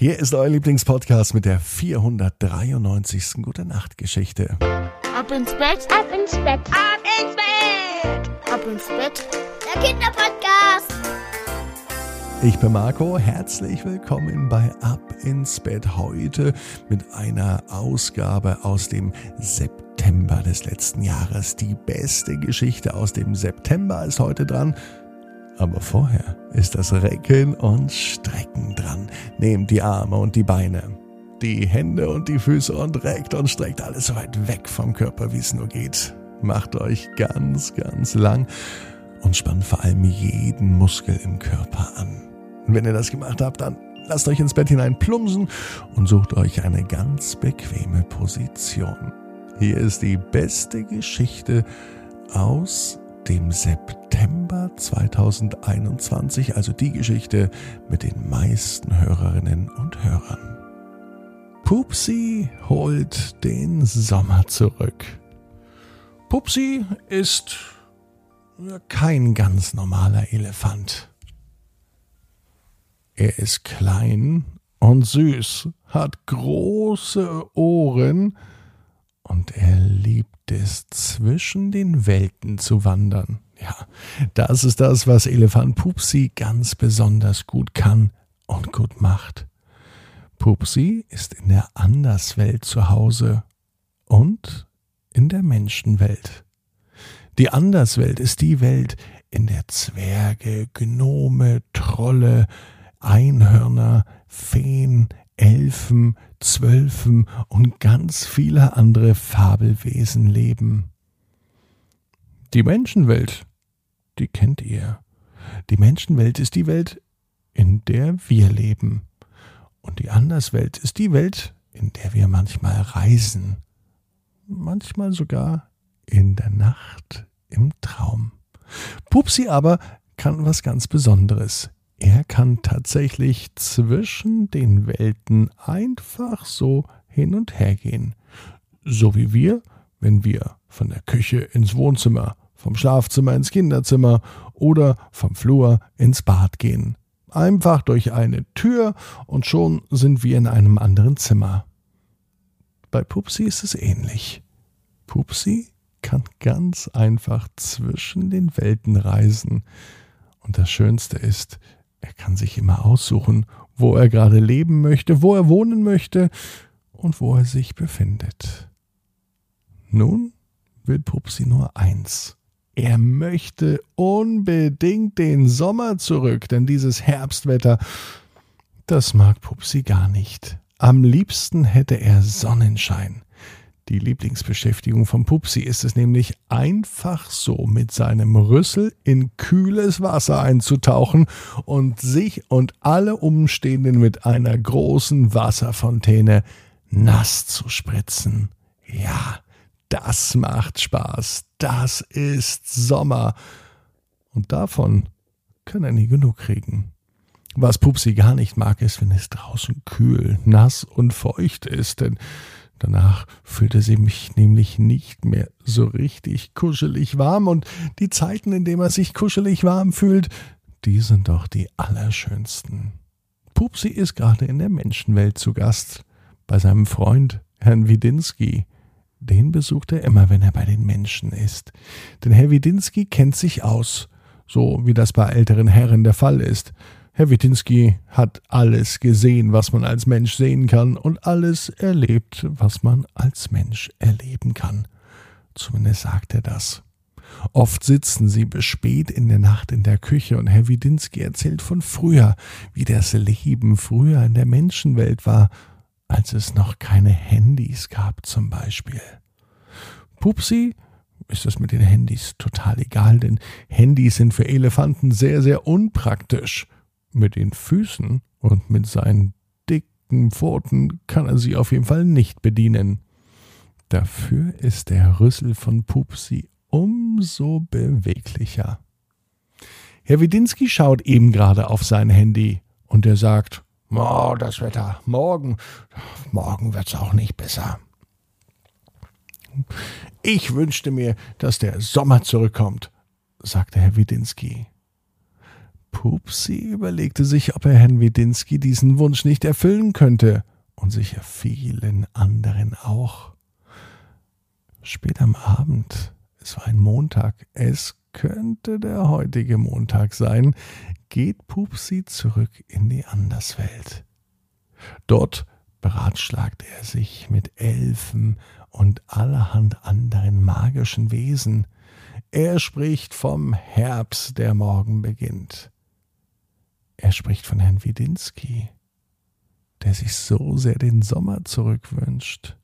Hier ist euer Lieblingspodcast mit der 493. Gute Nacht Geschichte. Ab ins Bett, Ab ins Bett, ab ins Bett, ab ins Bett. der Kinderpodcast. Ich bin Marco, herzlich willkommen bei Ab ins Bett heute mit einer Ausgabe aus dem September des letzten Jahres. Die beste Geschichte aus dem September ist heute dran. Aber vorher ist das Recken und Strecken dran. Nehmt die Arme und die Beine, die Hände und die Füße und reckt und streckt alles so weit weg vom Körper, wie es nur geht. Macht euch ganz, ganz lang und spannt vor allem jeden Muskel im Körper an. Und wenn ihr das gemacht habt, dann lasst euch ins Bett hinein plumpsen und sucht euch eine ganz bequeme Position. Hier ist die beste Geschichte aus dem September 2021, also die Geschichte mit den meisten Hörerinnen und Hörern. Pupsi holt den Sommer zurück. Pupsi ist kein ganz normaler Elefant. Er ist klein und süß, hat große Ohren und er liebt es, zwischen den Welten zu wandern. Ja, das ist das, was Elefant Pupsi ganz besonders gut kann und gut macht. Pupsi ist in der Anderswelt zu Hause und in der Menschenwelt. Die Anderswelt ist die Welt, in der Zwerge, Gnome, Trolle, Einhörner, Feen, Elfen, Zwölfen und ganz viele andere Fabelwesen leben. Die Menschenwelt, die kennt ihr. Die Menschenwelt ist die Welt, in der wir leben. Und die Anderswelt ist die Welt, in der wir manchmal reisen. Manchmal sogar in der Nacht im Traum. Pupsi aber kann was ganz Besonderes. Er kann tatsächlich zwischen den Welten einfach so hin und her gehen. So wie wir, wenn wir von der Küche ins Wohnzimmer, vom Schlafzimmer ins Kinderzimmer oder vom Flur ins Bad gehen. Einfach durch eine Tür und schon sind wir in einem anderen Zimmer. Bei Pupsi ist es ähnlich. Pupsi kann ganz einfach zwischen den Welten reisen. Und das Schönste ist, er kann sich immer aussuchen, wo er gerade leben möchte, wo er wohnen möchte und wo er sich befindet. Nun will Pupsi nur eins. Er möchte unbedingt den Sommer zurück, denn dieses Herbstwetter, das mag Pupsi gar nicht. Am liebsten hätte er Sonnenschein. Die Lieblingsbeschäftigung von Pupsi ist es nämlich einfach so mit seinem Rüssel in kühles Wasser einzutauchen und sich und alle Umstehenden mit einer großen Wasserfontäne nass zu spritzen. Ja, das macht Spaß. Das ist Sommer. Und davon kann er nie genug kriegen. Was Pupsi gar nicht mag, ist, wenn es draußen kühl, nass und feucht ist, denn Danach fühlte sie mich nämlich nicht mehr so richtig kuschelig warm und die Zeiten, in denen er sich kuschelig warm fühlt, die sind doch die allerschönsten. Pupsi ist gerade in der Menschenwelt zu Gast, bei seinem Freund, Herrn Widinski. Den besucht er immer, wenn er bei den Menschen ist. Denn Herr Widinski kennt sich aus, so wie das bei älteren Herren der Fall ist. Herr Witinski hat alles gesehen, was man als Mensch sehen kann, und alles erlebt, was man als Mensch erleben kann. Zumindest sagt er das. Oft sitzen sie bis spät in der Nacht in der Küche und Herr Widinski erzählt von früher, wie das Leben früher in der Menschenwelt war, als es noch keine Handys gab zum Beispiel. Pupsi ist es mit den Handys total egal, denn Handys sind für Elefanten sehr, sehr unpraktisch. Mit den Füßen und mit seinen dicken Pfoten kann er sie auf jeden Fall nicht bedienen. Dafür ist der Rüssel von Pupsi umso beweglicher. Herr Widinski schaut eben gerade auf sein Handy und er sagt, Oh, das Wetter. Morgen. Morgen wird's auch nicht besser. Ich wünschte mir, dass der Sommer zurückkommt, sagte Herr Widinski. Pupsi überlegte sich, ob er Herrn Wedinski diesen Wunsch nicht erfüllen könnte und sicher vielen anderen auch. Spät am Abend, es war ein Montag, es könnte der heutige Montag sein, geht Pupsi zurück in die Anderswelt. Dort beratschlagt er sich mit Elfen und allerhand anderen magischen Wesen. Er spricht vom Herbst, der morgen beginnt. Er spricht von Herrn Widinski, der sich so sehr den Sommer zurückwünscht.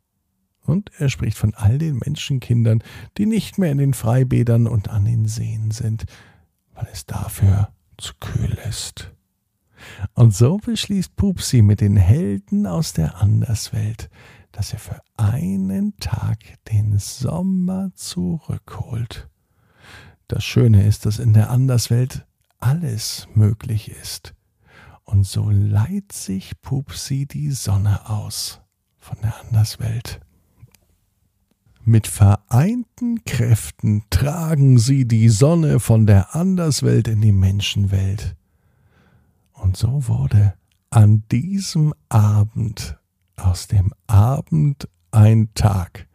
Und er spricht von all den Menschenkindern, die nicht mehr in den Freibädern und an den Seen sind, weil es dafür zu kühl ist. Und so beschließt Pupsi mit den Helden aus der Anderswelt, dass er für einen Tag den Sommer zurückholt. Das Schöne ist, dass in der Anderswelt alles möglich ist. Und so leiht sich Pupsi die Sonne aus von der Anderswelt. Mit vereinten Kräften tragen sie die Sonne von der Anderswelt in die Menschenwelt. Und so wurde an diesem Abend aus dem Abend ein Tag.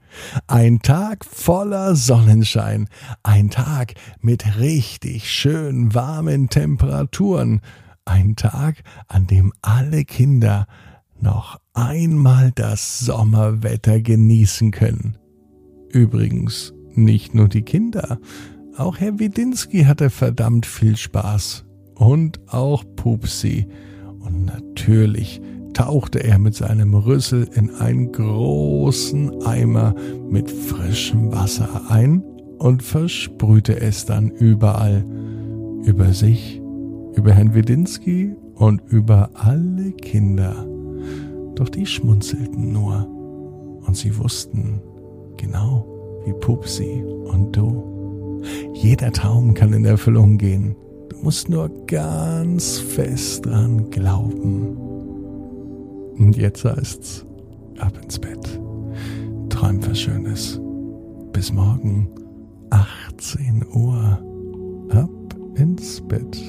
Ein Tag voller Sonnenschein, ein Tag mit richtig schön warmen Temperaturen, ein Tag, an dem alle Kinder noch einmal das Sommerwetter genießen können. Übrigens nicht nur die Kinder. Auch Herr Widinski hatte verdammt viel Spaß. Und auch Pupsi. Und natürlich tauchte er mit seinem Rüssel in einen großen Eimer mit frischem Wasser ein und versprühte es dann überall. Über sich, über Herrn Widinski und über alle Kinder. Doch die schmunzelten nur. Und sie wussten, Genau wie Pupsi und du. Jeder Traum kann in Erfüllung gehen. Du musst nur ganz fest dran glauben. Und jetzt heißt's, ab ins Bett. Träum was Schönes. Bis morgen, 18 Uhr. Ab ins Bett.net.